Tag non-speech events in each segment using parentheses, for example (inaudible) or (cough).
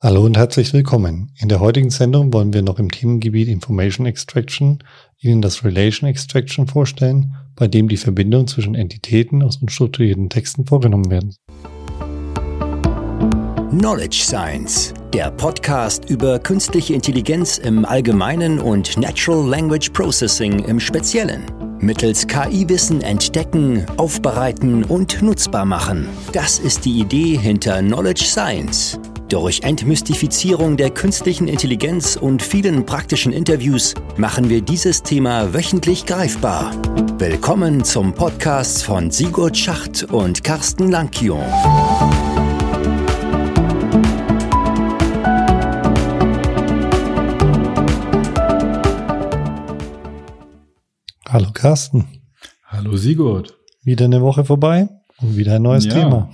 Hallo und herzlich willkommen. In der heutigen Sendung wollen wir noch im Themengebiet Information Extraction Ihnen das Relation Extraction vorstellen, bei dem die Verbindung zwischen Entitäten aus unstrukturierten Texten vorgenommen werden. Knowledge Science, der Podcast über künstliche Intelligenz im Allgemeinen und Natural Language Processing im Speziellen. Mittels KI-Wissen entdecken, aufbereiten und nutzbar machen. Das ist die Idee hinter Knowledge Science. Durch Entmystifizierung der künstlichen Intelligenz und vielen praktischen Interviews machen wir dieses Thema wöchentlich greifbar. Willkommen zum Podcast von Sigurd Schacht und Carsten Lankion. Hallo Carsten. Hallo Sigurd. Wieder eine Woche vorbei und wieder ein neues ja. Thema.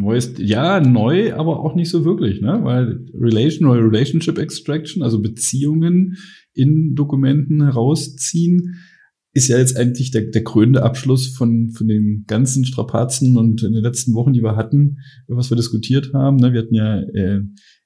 Neues, ja, neu, aber auch nicht so wirklich, ne? Weil Relation oder Relationship Extraction, also Beziehungen in Dokumenten herausziehen, ist ja jetzt eigentlich der, der krönende Abschluss von, von den ganzen Strapazen und in den letzten Wochen, die wir hatten, was wir diskutiert haben. Ne? Wir hatten ja äh,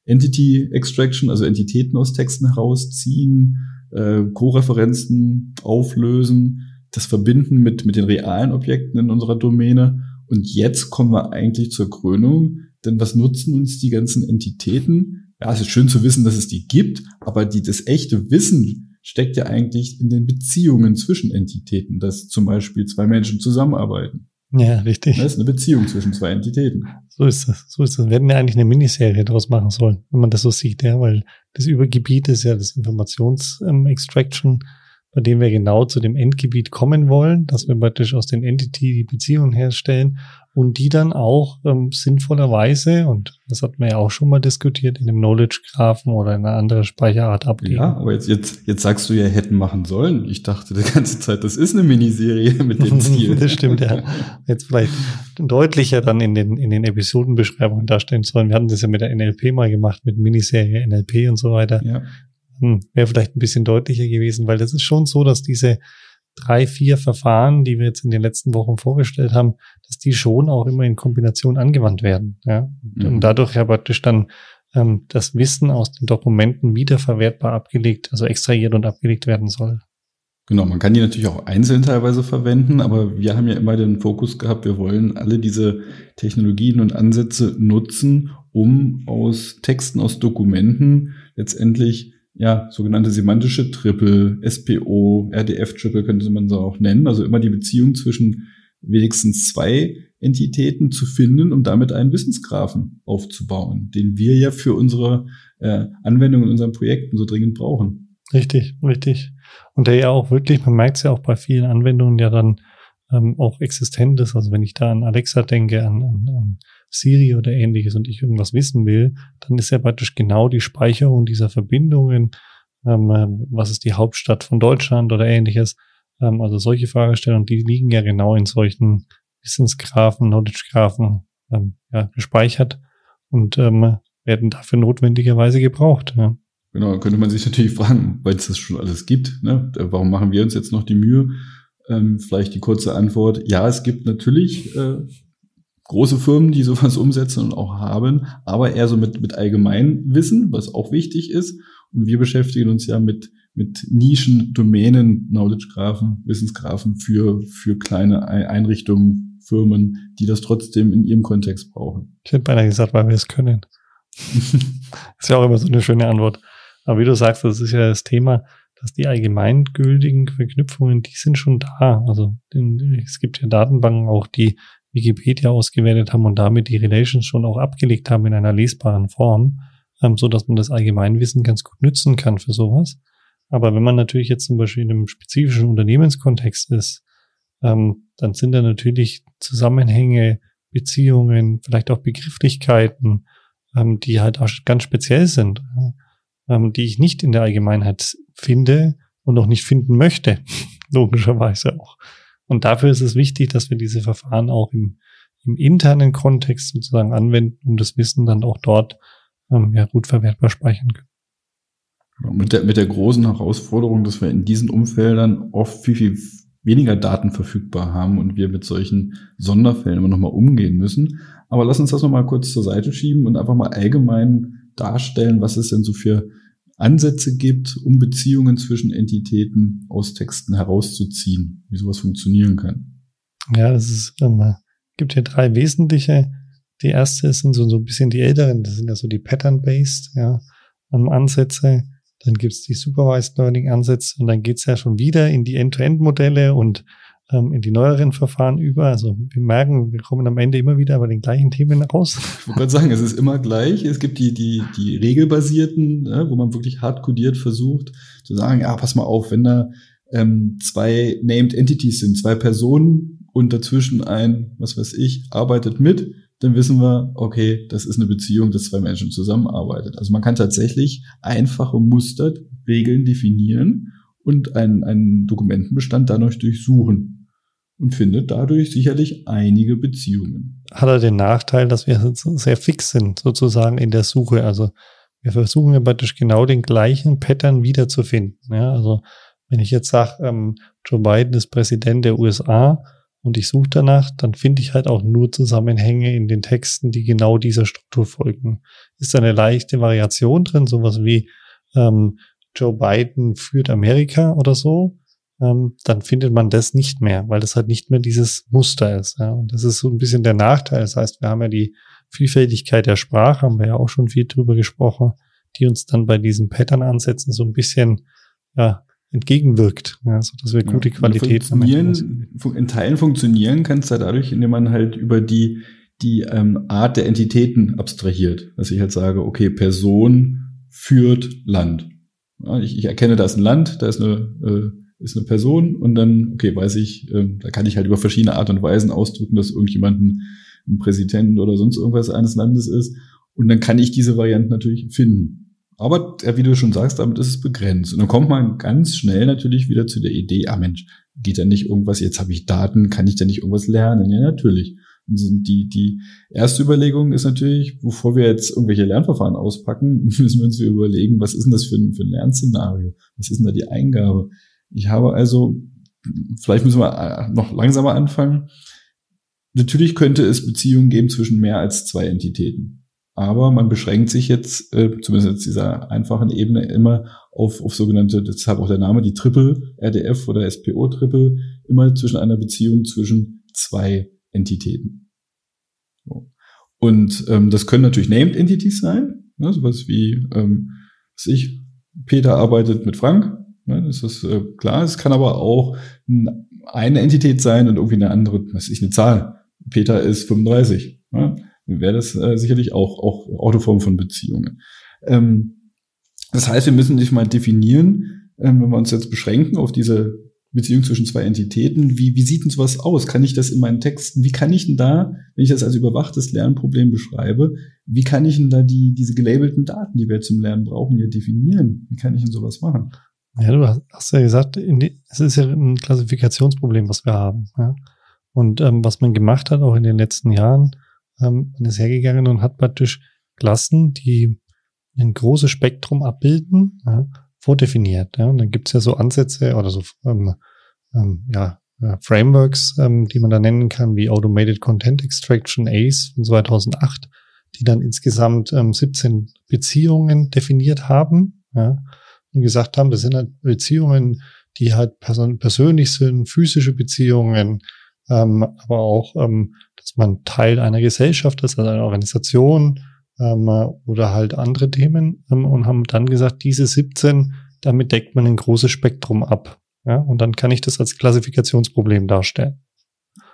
Entity Extraction, also Entitäten aus Texten herausziehen, äh, Co-Referenzen auflösen, das Verbinden mit, mit den realen Objekten in unserer Domäne und jetzt kommen wir eigentlich zur Krönung, denn was nutzen uns die ganzen Entitäten? Ja, es ist schön zu wissen, dass es die gibt, aber die, das echte Wissen steckt ja eigentlich in den Beziehungen zwischen Entitäten, dass zum Beispiel zwei Menschen zusammenarbeiten. Ja, richtig. Das ist eine Beziehung zwischen zwei Entitäten. So ist das. So ist das. Wir hätten ja eigentlich eine Miniserie daraus machen sollen, wenn man das so sieht, ja, weil das Übergebiet ist ja das Informations-Extraction. Ähm, bei dem wir genau zu dem Endgebiet kommen wollen, dass wir praktisch aus den Entity die Beziehungen herstellen und die dann auch ähm, sinnvollerweise, und das hatten wir ja auch schon mal diskutiert, in einem Knowledge-Graphen oder in einer anderen Speicherart ablegen. Ja, aber jetzt, jetzt, jetzt sagst du ja, hätten machen sollen. Ich dachte die ganze Zeit, das ist eine Miniserie (laughs) mit dem Ziel. (laughs) das stimmt, ja. Jetzt vielleicht deutlicher dann in den, in den Episodenbeschreibungen darstellen sollen. Wir hatten das ja mit der NLP mal gemacht, mit Miniserie, NLP und so weiter. Ja hm, wäre vielleicht ein bisschen deutlicher gewesen, weil das ist schon so, dass diese drei, vier Verfahren, die wir jetzt in den letzten Wochen vorgestellt haben, dass die schon auch immer in Kombination angewandt werden. Ja? Mhm. Und dadurch ja praktisch dann ähm, das Wissen aus den Dokumenten wiederverwertbar abgelegt, also extrahiert und abgelegt werden soll. Genau, man kann die natürlich auch einzeln teilweise verwenden, aber wir haben ja immer den Fokus gehabt, wir wollen alle diese Technologien und Ansätze nutzen, um aus Texten, aus Dokumenten letztendlich ja, sogenannte semantische Triple, SPO, RDF-Triple könnte man so auch nennen. Also immer die Beziehung zwischen wenigstens zwei Entitäten zu finden, um damit einen Wissensgrafen aufzubauen, den wir ja für unsere äh, Anwendung in unseren Projekten so dringend brauchen. Richtig, richtig. Und der ja auch wirklich, man merkt es ja auch bei vielen Anwendungen ja dann ähm, auch existent ist. Also wenn ich da an Alexa denke, an, an, an Siri oder ähnliches und ich irgendwas wissen will, dann ist ja praktisch genau die Speicherung dieser Verbindungen, ähm, äh, was ist die Hauptstadt von Deutschland oder ähnliches. Ähm, also solche Fragestellungen, die liegen ja genau in solchen Wissensgrafen, Knowledge-Graphen ähm, ja, gespeichert und ähm, werden dafür notwendigerweise gebraucht. Ja. Genau, könnte man sich natürlich fragen, weil es das schon alles gibt, ne? warum machen wir uns jetzt noch die Mühe? Ähm, vielleicht die kurze Antwort, ja, es gibt natürlich äh, große Firmen, die sowas (laughs) umsetzen und auch haben, aber eher so mit, mit Allgemeinwissen, was auch wichtig ist. Und wir beschäftigen uns ja mit, mit Nischen, Domänen, Knowledge-Graphen, Wissensgraphen für, für kleine Einrichtungen, Firmen, die das trotzdem in ihrem Kontext brauchen. Ich hätte beinahe gesagt, weil wir es können. (laughs) ist ja auch immer so eine schöne Antwort. Aber wie du sagst, das ist ja das Thema, dass die allgemeingültigen Verknüpfungen, die sind schon da. Also es gibt ja Datenbanken auch, die Wikipedia ausgewertet haben und damit die Relations schon auch abgelegt haben in einer lesbaren Form, ähm, so dass man das Allgemeinwissen ganz gut nützen kann für sowas. Aber wenn man natürlich jetzt zum Beispiel in einem spezifischen Unternehmenskontext ist, ähm, dann sind da natürlich Zusammenhänge, Beziehungen, vielleicht auch Begrifflichkeiten, ähm, die halt auch ganz speziell sind, ähm, die ich nicht in der Allgemeinheit finde und auch nicht finden möchte, (laughs) logischerweise auch. Und dafür ist es wichtig, dass wir diese Verfahren auch im, im internen Kontext sozusagen anwenden, um das Wissen dann auch dort ähm, ja, gut verwertbar speichern können. Mit der, mit der großen Herausforderung, dass wir in diesen Umfeldern oft viel, viel weniger Daten verfügbar haben und wir mit solchen Sonderfällen immer nochmal umgehen müssen. Aber lass uns das nochmal kurz zur Seite schieben und einfach mal allgemein darstellen, was es denn so für Ansätze gibt, um Beziehungen zwischen Entitäten aus Texten herauszuziehen, wie sowas funktionieren kann. Ja, es ist, ähm, gibt hier drei wesentliche. Die erste sind so, so ein bisschen die älteren, das sind ja so die Pattern-Based, ja, ähm, Ansätze. Dann gibt's die Supervised Learning Ansätze und dann geht's ja schon wieder in die End-to-End-Modelle und ähm, in die neueren Verfahren über. Also wir merken, wir kommen am Ende immer wieder bei den gleichen Themen raus. Ich wollte gerade sagen, es ist immer gleich. Es gibt die, die, die regelbasierten, ne, wo man wirklich hart kodiert versucht zu sagen, ja, pass mal auf, wenn da ähm, zwei Named Entities sind, zwei Personen und dazwischen ein, was weiß ich, arbeitet mit, dann wissen wir, okay, das ist eine Beziehung, dass zwei Menschen zusammenarbeitet. Also man kann tatsächlich einfache Muster, Regeln definieren und einen, einen Dokumentenbestand dadurch durchsuchen und findet dadurch sicherlich einige Beziehungen. Hat er den Nachteil, dass wir sehr fix sind, sozusagen in der Suche. Also wir versuchen ja praktisch genau den gleichen Pattern wiederzufinden. Ja, also wenn ich jetzt sage, ähm, Joe Biden ist Präsident der USA und ich suche danach, dann finde ich halt auch nur Zusammenhänge in den Texten, die genau dieser Struktur folgen. Ist da eine leichte Variation drin, sowas wie ähm, Joe Biden führt Amerika oder so, ähm, dann findet man das nicht mehr, weil das halt nicht mehr dieses Muster ist. Ja. Und das ist so ein bisschen der Nachteil. Das heißt, wir haben ja die Vielfältigkeit der Sprache, haben wir ja auch schon viel drüber gesprochen, die uns dann bei diesen Pattern-Ansätzen so ein bisschen ja, entgegenwirkt, ja, so dass wir gute ja, Qualität haben. In Teilen funktionieren kann es da dadurch, indem man halt über die die ähm, Art der Entitäten abstrahiert, dass ich halt sage, okay, Person führt Land. Ich, ich erkenne, da ist ein Land, da ist eine, äh, ist eine Person und dann, okay, weiß ich, äh, da kann ich halt über verschiedene Art und Weisen ausdrücken, dass irgendjemand ein, Präsident oder sonst irgendwas eines Landes ist. Und dann kann ich diese Variante natürlich finden. Aber ja, wie du schon sagst, damit ist es begrenzt. Und dann kommt man ganz schnell natürlich wieder zu der Idee, ah Mensch, geht da nicht irgendwas, jetzt habe ich Daten, kann ich da nicht irgendwas lernen? Ja, natürlich. Und die, die erste Überlegung ist natürlich, bevor wir jetzt irgendwelche Lernverfahren auspacken, (laughs) müssen wir uns überlegen, was ist denn das für ein, für ein Lernszenario? Was ist denn da die Eingabe? Ich habe also, vielleicht müssen wir äh, noch langsamer anfangen. Natürlich könnte es Beziehungen geben zwischen mehr als zwei Entitäten. Aber man beschränkt sich jetzt, äh, zumindest jetzt dieser einfachen Ebene, immer auf, auf sogenannte, deshalb auch der Name, die Triple, RDF oder SPO Triple, immer zwischen einer Beziehung zwischen zwei Entitäten. So. Und ähm, das können natürlich Named Entities sein, ne, sowas wie, ähm, was ich, Peter arbeitet mit Frank, ne, das ist äh, klar. Es kann aber auch eine Entität sein und irgendwie eine andere, was ich, eine Zahl. Peter ist 35. Ne, Wäre das äh, sicherlich auch, auch Autoform von Beziehungen. Ähm, das heißt, wir müssen sich mal definieren, ähm, wenn wir uns jetzt beschränken auf diese Beziehung zwischen zwei Entitäten. Wie, wie sieht denn sowas aus? Kann ich das in meinen Texten, wie kann ich denn da, wenn ich das als überwachtes Lernproblem beschreibe, wie kann ich denn da die, diese gelabelten Daten, die wir zum Lernen brauchen, hier definieren? Wie kann ich denn sowas machen? Ja, du hast ja gesagt, die, es ist ja ein Klassifikationsproblem, was wir haben. Ja? Und ähm, was man gemacht hat, auch in den letzten Jahren, ähm, man ist hergegangen und hat praktisch Klassen, die ein großes Spektrum abbilden, ja, vordefiniert. Ja. Und dann gibt's ja so Ansätze oder so ähm, ähm, ja, äh, Frameworks, ähm, die man da nennen kann, wie Automated Content Extraction ACE von 2008, die dann insgesamt ähm, 17 Beziehungen definiert haben ja, und gesagt haben, das sind halt Beziehungen, die halt person persönlich sind, physische Beziehungen, ähm, aber auch, ähm, dass man Teil einer Gesellschaft ist, also einer Organisation, ähm, oder halt andere Themen ähm, und haben dann gesagt, diese 17, damit deckt man ein großes Spektrum ab. Ja, und dann kann ich das als Klassifikationsproblem darstellen.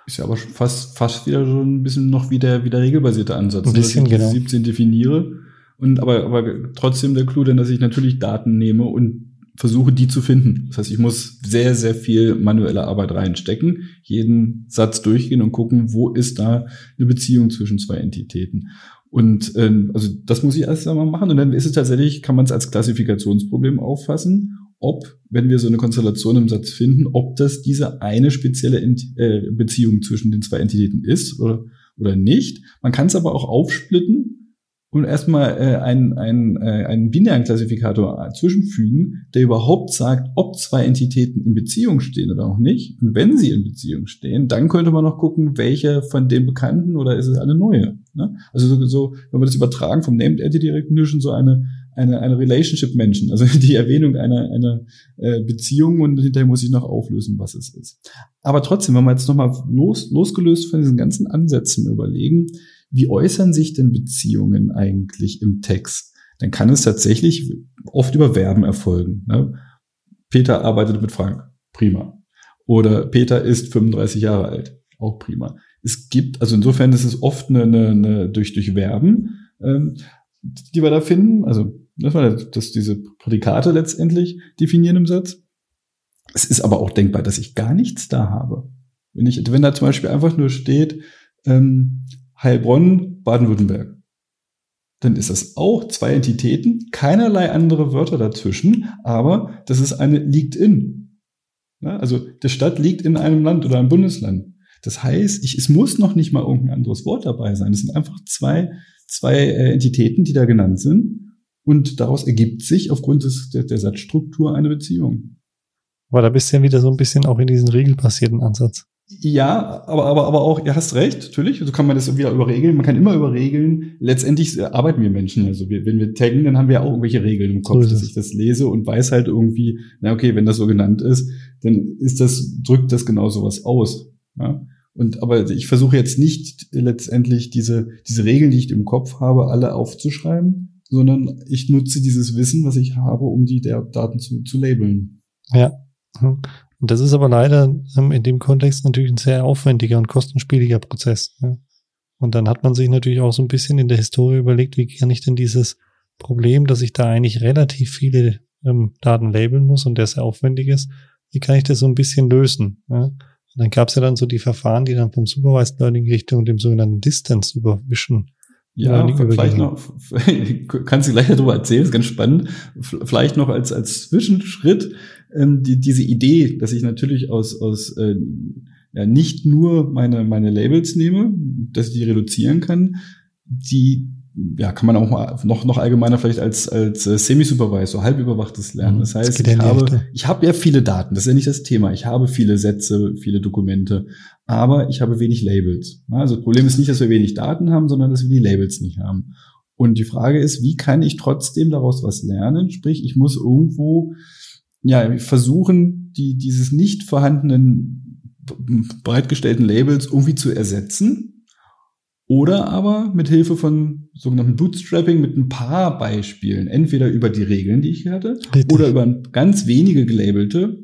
Ist ja aber fast, fast wieder so ein bisschen noch wie der, wie der regelbasierte Ansatz. Ein bisschen, dass ich genau. 17 definiere. Und aber, aber trotzdem der Clou, denn dass ich natürlich Daten nehme und versuche, die zu finden. Das heißt, ich muss sehr, sehr viel manuelle Arbeit reinstecken, jeden Satz durchgehen und gucken, wo ist da eine Beziehung zwischen zwei Entitäten. Und ähm, also das muss ich erst einmal machen und dann ist es tatsächlich, kann man es als Klassifikationsproblem auffassen, ob, wenn wir so eine Konstellation im Satz finden, ob das diese eine spezielle Ent äh, Beziehung zwischen den zwei Entitäten ist oder, oder nicht. Man kann es aber auch aufsplitten und erstmal äh, einen, einen, äh, einen binären Klassifikator zwischenfügen, der überhaupt sagt, ob zwei Entitäten in Beziehung stehen oder auch nicht. Und wenn sie in Beziehung stehen, dann könnte man noch gucken, welche von den Bekannten oder ist es eine neue. Ne? Also so, so, wenn wir das übertragen vom Named Entity Recognition, so eine eine, eine Relationship-Menschen, also (laughs) die Erwähnung einer, einer äh, Beziehung und hinterher muss ich noch auflösen, was es ist. Aber trotzdem, wenn wir jetzt nochmal los, losgelöst von diesen ganzen Ansätzen überlegen, wie äußern sich denn Beziehungen eigentlich im Text? Dann kann es tatsächlich oft über Verben erfolgen. Ne? Peter arbeitet mit Frank. Prima. Oder Peter ist 35 Jahre alt. Auch prima. Es gibt, also insofern ist es oft eine, eine, eine durch, durch Verben, ähm, die wir da finden. Also, das war das, diese Prädikate letztendlich definieren im Satz. Es ist aber auch denkbar, dass ich gar nichts da habe. Wenn ich, wenn da zum Beispiel einfach nur steht, ähm, Heilbronn, Baden-Württemberg. Dann ist das auch zwei Entitäten, keinerlei andere Wörter dazwischen, aber das ist eine liegt in. Ja, also die Stadt liegt in einem Land oder einem Bundesland. Das heißt, ich, es muss noch nicht mal irgendein anderes Wort dabei sein. Es sind einfach zwei, zwei äh, Entitäten, die da genannt sind. Und daraus ergibt sich aufgrund des, der, der Satzstruktur eine Beziehung. Aber da bist du ja wieder so ein bisschen auch in diesen regelbasierten Ansatz. Ja, aber, aber, aber auch, ihr hast recht, natürlich. So kann man das wieder überregeln. Man kann immer überregeln. Letztendlich äh, arbeiten wir Menschen. Also wir, wenn wir taggen, dann haben wir auch irgendwelche Regeln im Kopf, so dass ich das lese und weiß halt irgendwie, na okay, wenn das so genannt ist, dann ist das, drückt das genau sowas aus. Ja? Und aber ich versuche jetzt nicht letztendlich diese, diese Regeln, die ich im Kopf habe, alle aufzuschreiben, sondern ich nutze dieses Wissen, was ich habe, um die der Daten zu, zu labeln. Ja. Und das ist aber leider ähm, in dem Kontext natürlich ein sehr aufwendiger und kostenspieliger Prozess. Und dann hat man sich natürlich auch so ein bisschen in der Historie überlegt, wie kann ich denn dieses Problem, dass ich da eigentlich relativ viele ähm, Daten labeln muss und der sehr aufwendig ist, wie kann ich das so ein bisschen lösen? Und dann gab es ja dann so die Verfahren, die dann vom Supervised Learning Richtung dem sogenannten Distance Supervision ja, vielleicht noch, (laughs) kannst du gleich darüber erzählen, ist ganz spannend. Vielleicht noch als, als Zwischenschritt, ähm, die, diese Idee, dass ich natürlich aus, aus äh, ja, nicht nur meine, meine Labels nehme, dass ich die reduzieren kann, die ja, kann man auch mal noch, noch allgemeiner vielleicht als, als äh, semi-supervised, so halb überwachtes Lernen. Mhm. Das heißt, das ich habe, ich habe ja viele Daten, das ist ja nicht das Thema. Ich habe viele Sätze, viele Dokumente, aber ich habe wenig Labels. Also das Problem ist nicht, dass wir wenig Daten haben, sondern dass wir die Labels nicht haben. Und die Frage ist, wie kann ich trotzdem daraus was lernen? Sprich, ich muss irgendwo ja versuchen, die, dieses nicht vorhandenen bereitgestellten Labels irgendwie zu ersetzen oder aber mit Hilfe von sogenannten Bootstrapping mit ein paar Beispielen, entweder über die Regeln, die ich hatte, Richtig. oder über ganz wenige gelabelte,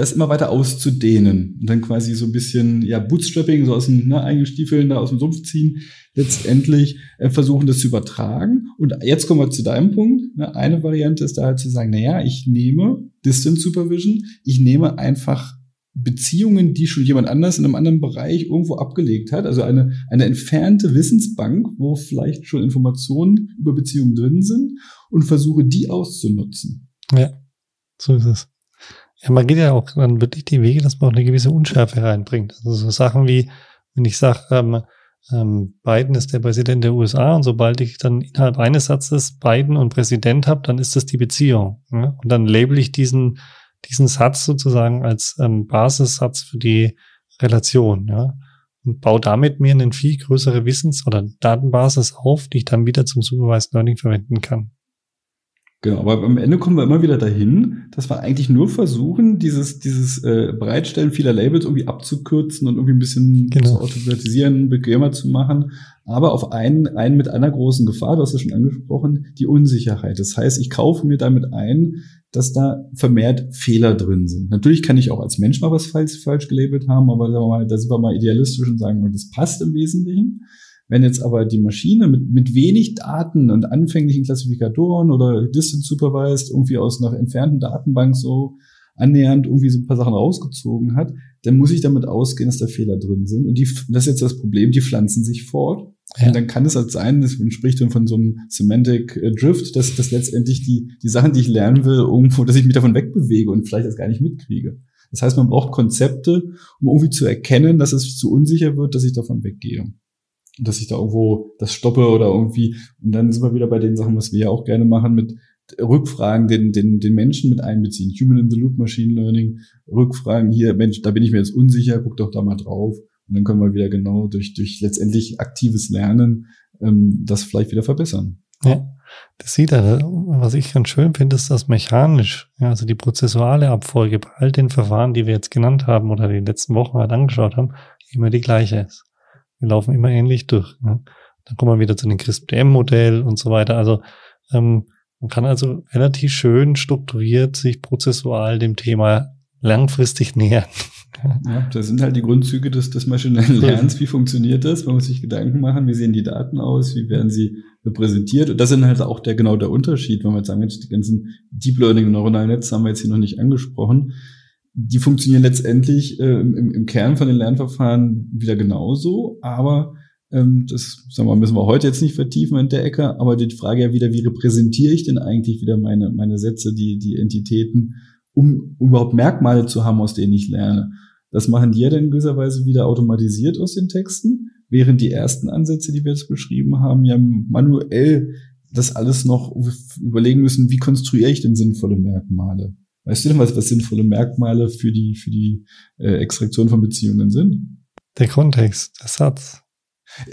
das immer weiter auszudehnen und dann quasi so ein bisschen ja Bootstrapping so aus den ne, eigenen Stiefeln da aus dem Sumpf ziehen, letztendlich äh, versuchen das zu übertragen. Und jetzt kommen wir zu deinem Punkt. Ne? Eine Variante ist da halt zu sagen, naja, ich nehme Distance Supervision, ich nehme einfach Beziehungen, die schon jemand anders in einem anderen Bereich irgendwo abgelegt hat. Also eine, eine entfernte Wissensbank, wo vielleicht schon Informationen über Beziehungen drin sind und versuche die auszunutzen. Ja, so ist es. Ja, man geht ja auch dann wirklich die Wege, dass man auch eine gewisse Unschärfe reinbringt. Also so Sachen wie, wenn ich sage, ähm, ähm, Biden ist der Präsident der USA und sobald ich dann innerhalb eines Satzes Biden und Präsident habe, dann ist das die Beziehung. Ja? Und dann label ich diesen diesen Satz sozusagen als ähm, Basissatz für die Relation, ja. Und baue damit mir eine viel größere Wissens- oder Datenbasis auf, die ich dann wieder zum Supervised Learning verwenden kann. Genau, aber am Ende kommen wir immer wieder dahin, dass wir eigentlich nur versuchen, dieses, dieses äh, Bereitstellen vieler Labels irgendwie abzukürzen und irgendwie ein bisschen genau. zu automatisieren, bequemer zu machen. Aber auf einen, einen mit einer großen Gefahr, du hast es schon angesprochen, die Unsicherheit. Das heißt, ich kaufe mir damit ein, dass da vermehrt Fehler drin sind. Natürlich kann ich auch als Mensch mal was falsch, falsch gelabelt haben, aber sagen wir mal, da sind wir mal idealistisch und sagen, das passt im Wesentlichen. Wenn jetzt aber die Maschine mit, mit wenig Daten und anfänglichen Klassifikatoren oder Distance Supervised irgendwie aus einer entfernten Datenbank so annähernd irgendwie so ein paar Sachen rausgezogen hat, dann muss ich damit ausgehen, dass da Fehler drin sind. Und die, das ist jetzt das Problem, die pflanzen sich fort. Ja. Und dann kann es halt sein, das spricht dann von so einem Semantic äh, Drift, dass, dass letztendlich die, die Sachen, die ich lernen will, irgendwo, dass ich mich davon wegbewege und vielleicht das gar nicht mitkriege. Das heißt, man braucht Konzepte, um irgendwie zu erkennen, dass es zu unsicher wird, dass ich davon weggehe. Dass ich da irgendwo das stoppe oder irgendwie. Und dann sind wir wieder bei den Sachen, was wir ja auch gerne machen mit Rückfragen, den, den, den Menschen mit einbeziehen. Human in the Loop, Machine Learning, Rückfragen hier, Mensch, da bin ich mir jetzt unsicher, guck doch da mal drauf. Und dann können wir wieder genau durch, durch letztendlich aktives Lernen ähm, das vielleicht wieder verbessern. Ja, das sieht er. Was ich ganz schön finde, ist das mechanisch, ja, also die prozessuale Abfolge bei all den Verfahren, die wir jetzt genannt haben oder die letzten Wochen halt angeschaut haben, immer die gleiche ist. Wir laufen immer ähnlich durch. Ja. Dann kommen wir wieder zu dem CRISP-DM-Modell und so weiter. Also ähm, man kann also relativ schön strukturiert sich prozessual dem Thema langfristig (laughs) nähern. Ja, das sind halt die Grundzüge des, des maschinellen Lernens. Wie funktioniert das? Man muss sich Gedanken machen, wie sehen die Daten aus, wie werden sie repräsentiert. Und das sind halt auch der genau der Unterschied, wenn wir jetzt sagen, die ganzen Deep Learning neuronalen Netze haben wir jetzt hier noch nicht angesprochen. Die funktionieren letztendlich äh, im, im Kern von den Lernverfahren wieder genauso, aber ähm, das sagen wir, müssen wir heute jetzt nicht vertiefen in der Ecke, aber die Frage ja wieder, wie repräsentiere ich denn eigentlich wieder meine, meine Sätze, die, die Entitäten, um überhaupt Merkmale zu haben, aus denen ich lerne. Das machen die ja dann in gewisser Weise wieder automatisiert aus den Texten, während die ersten Ansätze, die wir jetzt beschrieben haben, ja manuell das alles noch überlegen müssen, wie konstruiere ich denn sinnvolle Merkmale? Weißt du denn, was, was sinnvolle Merkmale für die, für die äh, Extraktion von Beziehungen sind? Der Kontext, der Satz.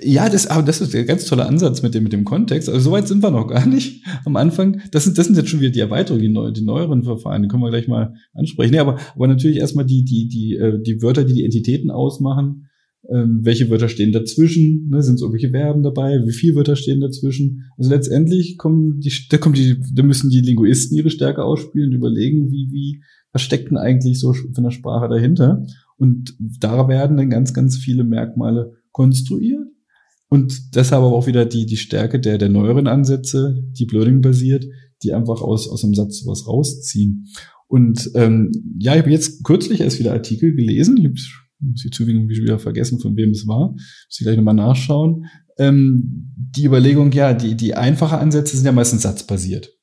Ja, das, aber das ist ein ganz toller Ansatz mit dem, mit dem Kontext. Also soweit sind wir noch gar nicht am Anfang. Das sind, das sind jetzt schon wieder die Erweiterungen, die, neu, die neueren Verfahren, die können wir gleich mal ansprechen. Nee, aber, aber natürlich erstmal die, die, die, äh, die Wörter, die die Entitäten ausmachen. Ähm, welche Wörter stehen dazwischen? Ne, sind es irgendwelche Verben dabei? Wie viele Wörter stehen dazwischen? Also letztendlich kommen die, da kommen die, da müssen die Linguisten ihre Stärke ausspielen und überlegen, wie, wie, was steckt denn eigentlich so von der Sprache dahinter? Und da werden dann ganz, ganz viele Merkmale konstruiert. Und deshalb aber auch wieder die, die Stärke der, der neueren Ansätze, Deep Learning basiert, die einfach aus, aus einem Satz sowas rausziehen. Und ähm, ja, ich habe jetzt kürzlich erst wieder Artikel gelesen. Ich muss ich zugeben, wieder vergessen, von wem es war. Muss ich gleich nochmal nachschauen. Ähm, die Überlegung, ja, die, die einfache Ansätze sind ja meistens satzbasiert.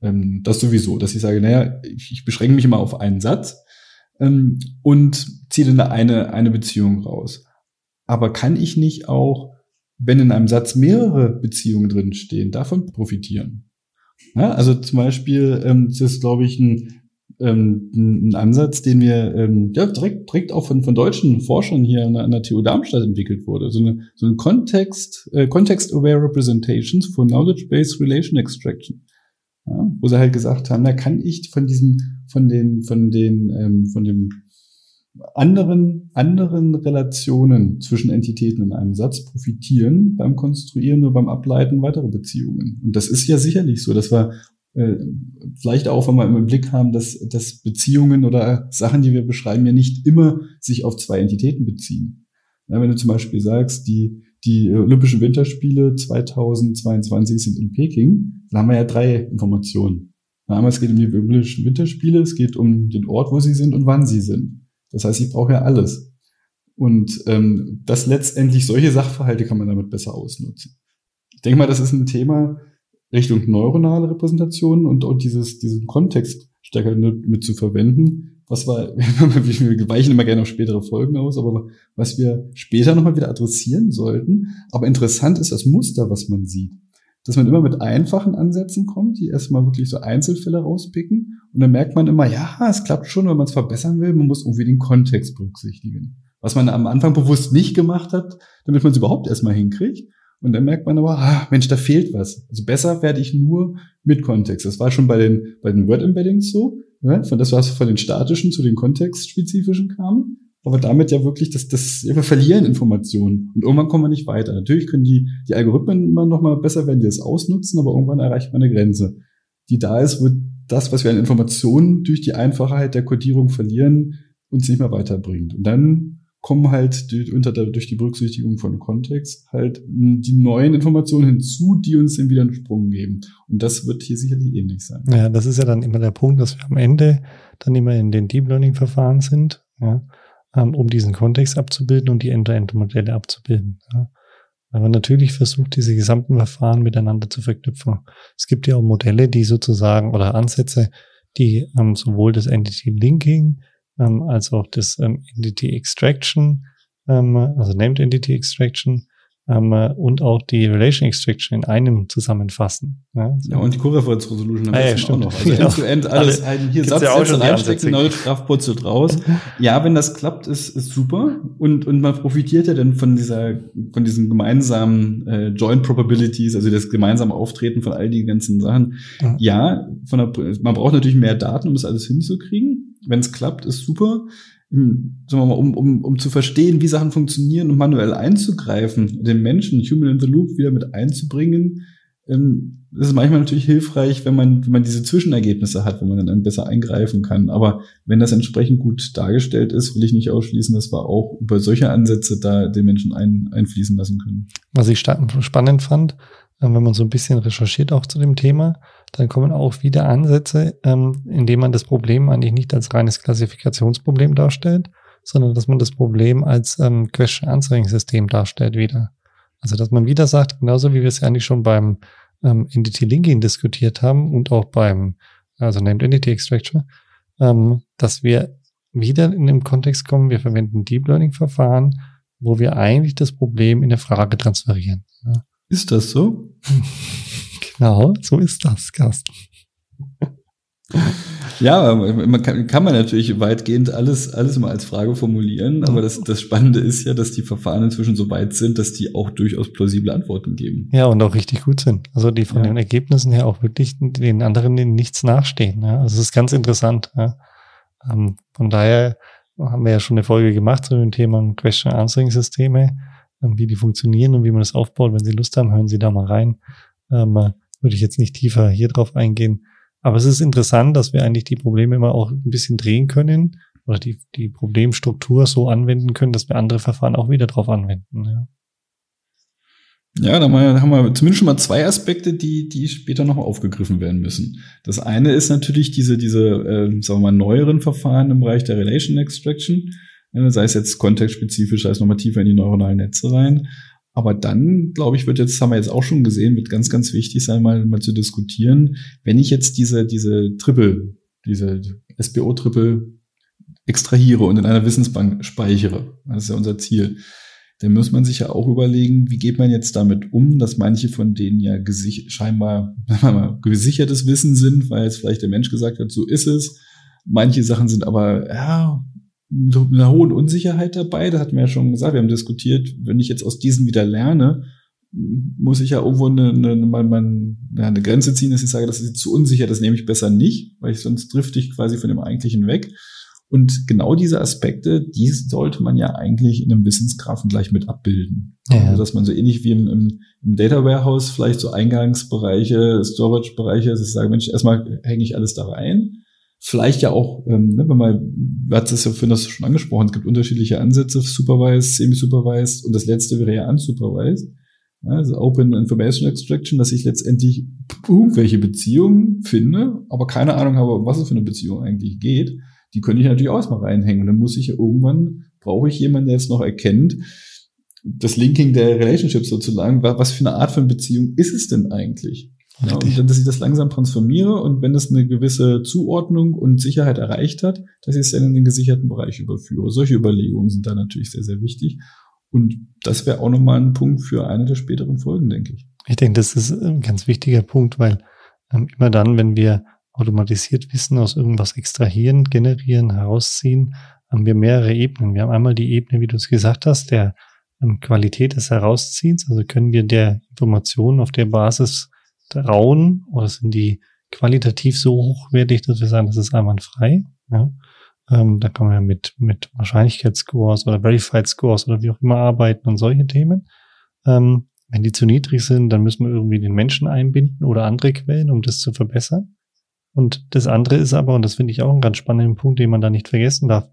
Ähm, das sowieso, dass ich sage, naja, ich, ich beschränke mich immer auf einen Satz ähm, und ziehe dann eine, eine Beziehung raus. Aber kann ich nicht auch, wenn in einem Satz mehrere Beziehungen drinstehen, davon profitieren? Ja, also zum Beispiel, ähm, das ist, glaube ich, ein, ähm, ein Ansatz, den wir ähm, ja, direkt, direkt auch von, von deutschen Forschern hier an der, an der TU Darmstadt entwickelt wurde. So, eine, so ein Context, äh, Context-Aware Representations for Knowledge-Based Relation Extraction. Ja, wo sie halt gesagt haben, da kann ich von diesen, von den, von den, ähm, von dem anderen, anderen Relationen zwischen Entitäten in einem Satz profitieren beim Konstruieren oder beim Ableiten weiterer Beziehungen. Und das ist ja sicherlich so, dass wir äh, vielleicht auch, wenn wir im Blick haben, dass, dass Beziehungen oder Sachen, die wir beschreiben, ja nicht immer sich auf zwei Entitäten beziehen. Ja, wenn du zum Beispiel sagst, die, die Olympischen Winterspiele 2022 sind in Peking, dann haben wir ja drei Informationen. Einmal es geht um die Olympischen Winterspiele, es geht um den Ort, wo sie sind und wann sie sind. Das heißt, ich brauche ja alles. Und ähm, das letztendlich, solche Sachverhalte kann man damit besser ausnutzen. Ich denke mal, das ist ein Thema Richtung neuronale Repräsentationen und, und dieses, diesen Kontext stärker mit zu verwenden. Was war, (laughs) wir weichen immer gerne auf spätere Folgen aus, aber was wir später nochmal wieder adressieren sollten. Aber interessant ist das Muster, was man sieht dass man immer mit einfachen Ansätzen kommt, die erstmal wirklich so Einzelfälle rauspicken. Und dann merkt man immer, ja, es klappt schon, wenn man es verbessern will, man muss irgendwie den Kontext berücksichtigen. Was man am Anfang bewusst nicht gemacht hat, damit man es überhaupt erstmal hinkriegt. Und dann merkt man aber, ah, Mensch, da fehlt was. Also besser werde ich nur mit Kontext. Das war schon bei den, bei den Word-Embeddings so, ja, von das, was von den statischen zu den kontextspezifischen kam aber damit ja wirklich, das, ja, wir verlieren Informationen und irgendwann kommen wir nicht weiter. Natürlich können die, die Algorithmen immer noch mal besser werden, die das ausnutzen, aber irgendwann erreicht man eine Grenze, die da ist, wo das, was wir an Informationen durch die Einfachheit der Codierung verlieren, uns nicht mehr weiterbringt. Und dann kommen halt durch, unter durch die Berücksichtigung von Kontext halt die neuen Informationen hinzu, die uns dann wieder einen Sprung geben. Und das wird hier sicherlich ähnlich sein. Ja, das ist ja dann immer der Punkt, dass wir am Ende dann immer in den Deep Learning Verfahren sind. Ja ähm, um diesen Kontext abzubilden und die End-to-End-Modelle abzubilden. Ja. Aber natürlich versucht, diese gesamten Verfahren miteinander zu verknüpfen. Es gibt ja auch Modelle, die sozusagen oder Ansätze, die ähm, sowohl das Entity Linking ähm, als auch das ähm, Entity Extraction, ähm, also Named Entity Extraction, ähm, und auch die Relation Extraction in einem zusammenfassen. Ja, ja und die Co-Reference Resolution ah, ja, auch noch. Also genau. End-to-End alles ein, hier Satz, ja Sätze reinstecken, neue Strafputzelt raus. ja, wenn das klappt, ist, ist super. Und, und man profitiert ja dann von dieser, von diesen gemeinsamen äh, Joint Probabilities, also das gemeinsame Auftreten von all die ganzen Sachen. Mhm. Ja, von der, man braucht natürlich mehr Daten, um das alles hinzukriegen. Wenn es klappt, ist super sagen wir mal, um, um, um zu verstehen, wie Sachen funktionieren und manuell einzugreifen, den Menschen, Human in the Loop, wieder mit einzubringen, ähm, das ist manchmal natürlich hilfreich, wenn man, wenn man diese Zwischenergebnisse hat, wo man dann besser eingreifen kann. Aber wenn das entsprechend gut dargestellt ist, will ich nicht ausschließen, dass wir auch über solche Ansätze da den Menschen ein, einfließen lassen können. Was ich spannend fand, wenn man so ein bisschen recherchiert auch zu dem Thema, dann kommen auch wieder Ansätze, ähm, indem man das Problem eigentlich nicht als reines Klassifikationsproblem darstellt, sondern dass man das Problem als ähm, Question-Answering-System darstellt wieder. Also dass man wieder sagt, genauso wie wir es ja eigentlich schon beim ähm, Entity Linking diskutiert haben und auch beim, also Named Entity Extraction, ähm, dass wir wieder in dem Kontext kommen, wir verwenden Deep Learning Verfahren, wo wir eigentlich das Problem in eine Frage transferieren. Ja. Ist das so? (laughs) Genau, so ist das, Carsten. (laughs) Ja, man kann, kann man natürlich weitgehend alles, alles mal als Frage formulieren, aber das, das Spannende ist ja, dass die Verfahren inzwischen so weit sind, dass die auch durchaus plausible Antworten geben. Ja, und auch richtig gut sind. Also die von ja. den Ergebnissen her auch wirklich den anderen in nichts nachstehen. Ja. Also es ist ganz interessant. Ja. Ähm, von daher haben wir ja schon eine Folge gemacht zu dem Thema Question Answering Systeme, ähm, wie die funktionieren und wie man das aufbaut. Wenn Sie Lust haben, hören Sie da mal rein. Ähm, würde ich jetzt nicht tiefer hier drauf eingehen. Aber es ist interessant, dass wir eigentlich die Probleme immer auch ein bisschen drehen können oder die, die Problemstruktur so anwenden können, dass wir andere Verfahren auch wieder drauf anwenden. Ja. Ja, da haben wir zumindest schon mal zwei Aspekte, die, die später noch aufgegriffen werden müssen. Das eine ist natürlich diese, diese, äh, sagen wir mal, neueren Verfahren im Bereich der Relation Extraction, äh, sei es jetzt kontextspezifisch, sei es nochmal tiefer in die neuronalen Netze rein. Aber dann, glaube ich, wird jetzt, haben wir jetzt auch schon gesehen, wird ganz, ganz wichtig sein, mal, mal zu diskutieren, wenn ich jetzt diese, diese Triple, diese SBO-Triple extrahiere und in einer Wissensbank speichere, das ist ja unser Ziel, dann muss man sich ja auch überlegen, wie geht man jetzt damit um, dass manche von denen ja scheinbar (laughs) mal, gesichertes Wissen sind, weil jetzt vielleicht der Mensch gesagt hat, so ist es. Manche Sachen sind aber, ja, so einer hohen Unsicherheit dabei. Das hatten wir ja schon gesagt. Wir haben diskutiert, wenn ich jetzt aus diesen wieder lerne, muss ich ja irgendwo eine, eine, ja, eine Grenze ziehen, dass ich sage, das ist zu unsicher, das nehme ich besser nicht, weil ich sonst drifte ich quasi von dem Eigentlichen weg. Und genau diese Aspekte, die sollte man ja eigentlich in einem Wissensgrafen gleich mit abbilden. Ja. Also, dass man so ähnlich wie im, im, im Data Warehouse vielleicht so Eingangsbereiche, Storage-Bereiche, dass ich sage, Mensch, erstmal hänge ich alles da rein vielleicht ja auch, ähm, ne, wenn man, du hast es ja vorhin das schon angesprochen, es gibt unterschiedliche Ansätze, supervised, semi-supervised und das letzte wäre ja unsupervised. Ja, also Open Information Extraction, dass ich letztendlich irgendwelche Beziehungen finde, aber keine Ahnung habe, um was es für eine Beziehung eigentlich geht. Die könnte ich natürlich auch mal reinhängen. Und dann muss ich ja irgendwann, brauche ich jemanden, der jetzt noch erkennt, das Linking der Relationships sozusagen, was für eine Art von Beziehung ist es denn eigentlich? Ja, und dann, dass ich das langsam transformiere und wenn das eine gewisse Zuordnung und Sicherheit erreicht hat, dass ich es dann in den gesicherten Bereich überführe. Solche Überlegungen sind da natürlich sehr, sehr wichtig. Und das wäre auch nochmal ein Punkt für eine der späteren Folgen, denke ich. Ich denke, das ist ein ganz wichtiger Punkt, weil ähm, immer dann, wenn wir automatisiert Wissen aus irgendwas extrahieren, generieren, herausziehen, haben wir mehrere Ebenen. Wir haben einmal die Ebene, wie du es gesagt hast, der ähm, Qualität des Herausziehens. Also können wir der Information auf der Basis rauen oder sind die qualitativ so hochwertig, dass wir sagen, das ist einwandfrei. Ja? Ähm, da kann man ja mit, mit Wahrscheinlichkeitsscores oder Verified Scores oder wie auch immer arbeiten und solche Themen. Ähm, wenn die zu niedrig sind, dann müssen wir irgendwie den Menschen einbinden oder andere Quellen, um das zu verbessern. Und das andere ist aber, und das finde ich auch einen ganz spannenden Punkt, den man da nicht vergessen darf,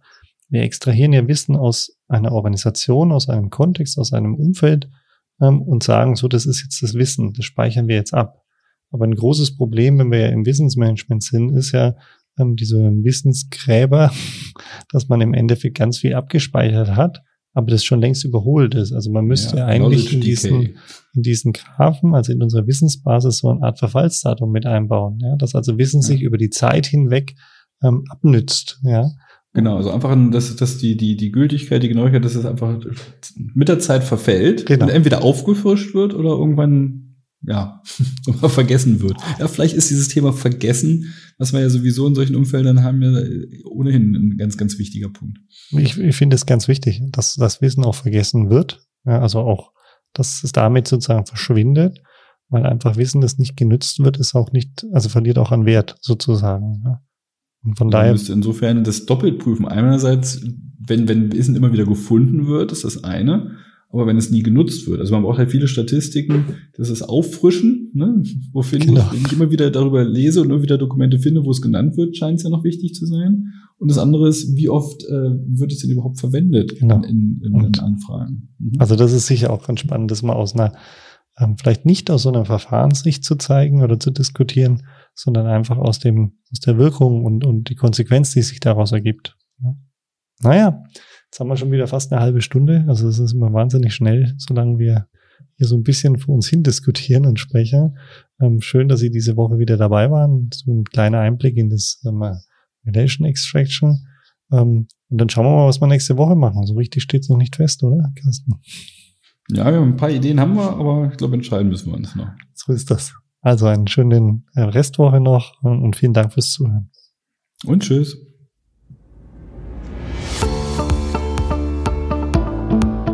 wir extrahieren ja Wissen aus einer Organisation, aus einem Kontext, aus einem Umfeld ähm, und sagen, so, das ist jetzt das Wissen, das speichern wir jetzt ab. Aber ein großes Problem, wenn wir ja im Wissensmanagement sind, ist ja ähm, diese Wissensgräber, (laughs) dass man im Endeffekt ganz viel abgespeichert hat, aber das schon längst überholt ist. Also man müsste ja, eigentlich in diesen, in diesen Graphen, also in unserer Wissensbasis, so eine Art Verfallsdatum mit einbauen. Ja? Dass also Wissen ja. sich über die Zeit hinweg ähm, abnützt. Ja? Genau, also einfach, dass, dass die, die, die Gültigkeit, die Genauigkeit, dass es einfach mit der Zeit verfällt Genau. und entweder aufgefrischt wird oder irgendwann, ja, (laughs) vergessen wird. Ja, vielleicht ist dieses Thema Vergessen, was wir ja sowieso in solchen Umfeldern haben, ja ohnehin ein ganz, ganz wichtiger Punkt. Ich, ich finde es ganz wichtig, dass das Wissen auch vergessen wird. Ja, also auch, dass es damit sozusagen verschwindet, weil einfach Wissen, das nicht genützt wird, ist auch nicht, also verliert auch an Wert sozusagen. Ja. Und von daher, müsste insofern das doppelt prüfen. Einerseits, wenn, wenn Wissen immer wieder gefunden wird, ist das eine. Aber wenn es nie genutzt wird, also man braucht halt viele Statistiken, das ist Auffrischen, ne? wo finde Genau. ich, wenn ich immer wieder darüber lese und immer wieder Dokumente finde, wo es genannt wird, scheint es ja noch wichtig zu sein. Und das andere ist, wie oft äh, wird es denn überhaupt verwendet Genau. in, in, in, Anfragen? Mhm. also das ist sicher auch ganz spannend, das mal aus einer, ähm, vielleicht nicht aus so einer Verfahrenssicht zu zeigen oder zu diskutieren, sondern einfach aus dem, aus der Wirkung und, und die Konsequenz, die sich daraus ergibt. Ja. Naja, jetzt haben wir schon wieder fast eine halbe Stunde. Also es ist immer wahnsinnig schnell, solange wir hier so ein bisschen vor uns hin diskutieren und sprechen. Ähm, schön, dass Sie diese Woche wieder dabei waren. So ein kleiner Einblick in das ähm, Relation Extraction. Ähm, und dann schauen wir mal, was wir nächste Woche machen. So richtig steht es noch nicht fest, oder, Carsten? ja, ein paar Ideen haben wir, aber ich glaube, entscheiden müssen wir uns noch. So ist das. Also einen schönen äh, Restwoche noch und vielen Dank fürs Zuhören. Und tschüss.